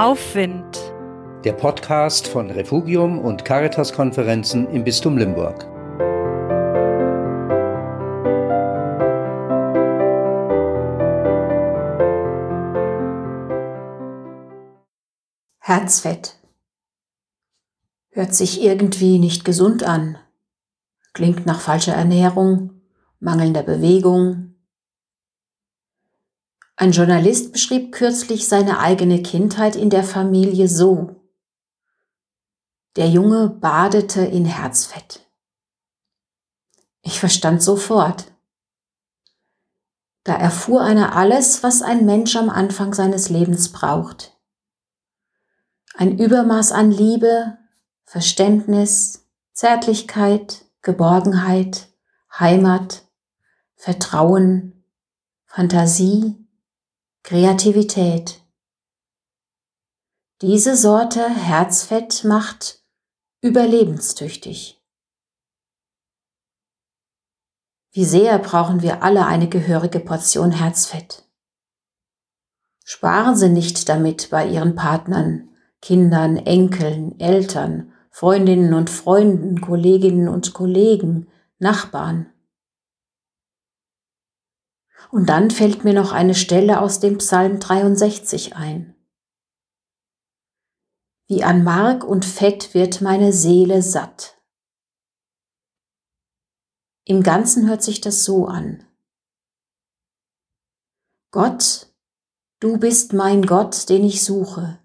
Aufwind. Der Podcast von Refugium und Caritas-Konferenzen im Bistum Limburg. Herzfett. Hört sich irgendwie nicht gesund an. Klingt nach falscher Ernährung, mangelnder Bewegung, ein Journalist beschrieb kürzlich seine eigene Kindheit in der Familie so. Der Junge badete in Herzfett. Ich verstand sofort. Da erfuhr einer alles, was ein Mensch am Anfang seines Lebens braucht. Ein Übermaß an Liebe, Verständnis, Zärtlichkeit, Geborgenheit, Heimat, Vertrauen, Fantasie, Kreativität. Diese Sorte Herzfett macht überlebenstüchtig. Wie sehr brauchen wir alle eine gehörige Portion Herzfett. Sparen Sie nicht damit bei Ihren Partnern, Kindern, Enkeln, Eltern, Freundinnen und Freunden, Kolleginnen und Kollegen, Nachbarn. Und dann fällt mir noch eine Stelle aus dem Psalm 63 ein. Wie an Mark und Fett wird meine Seele satt. Im Ganzen hört sich das so an. Gott, du bist mein Gott, den ich suche.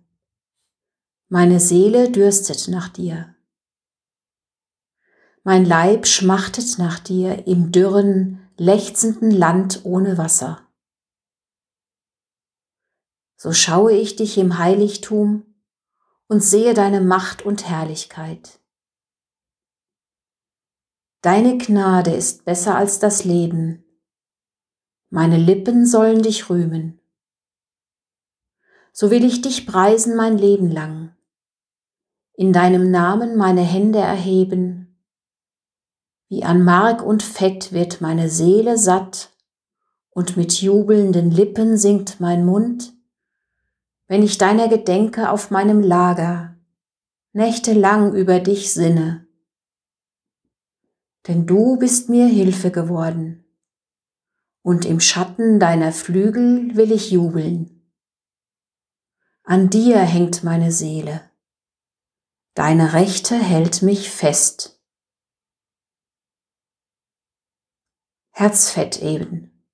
Meine Seele dürstet nach dir. Mein Leib schmachtet nach dir im dürren, lechzenden Land ohne Wasser. So schaue ich dich im Heiligtum und sehe deine Macht und Herrlichkeit. Deine Gnade ist besser als das Leben. Meine Lippen sollen dich rühmen. So will ich dich preisen mein Leben lang, in deinem Namen meine Hände erheben wie an Mark und Fett wird meine Seele satt, und mit jubelnden Lippen singt mein Mund, wenn ich deiner gedenke auf meinem Lager, nächtelang über dich sinne. Denn du bist mir Hilfe geworden, und im Schatten deiner Flügel will ich jubeln. An dir hängt meine Seele, deine Rechte hält mich fest. Herzfett eben.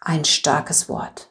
Ein starkes Wort.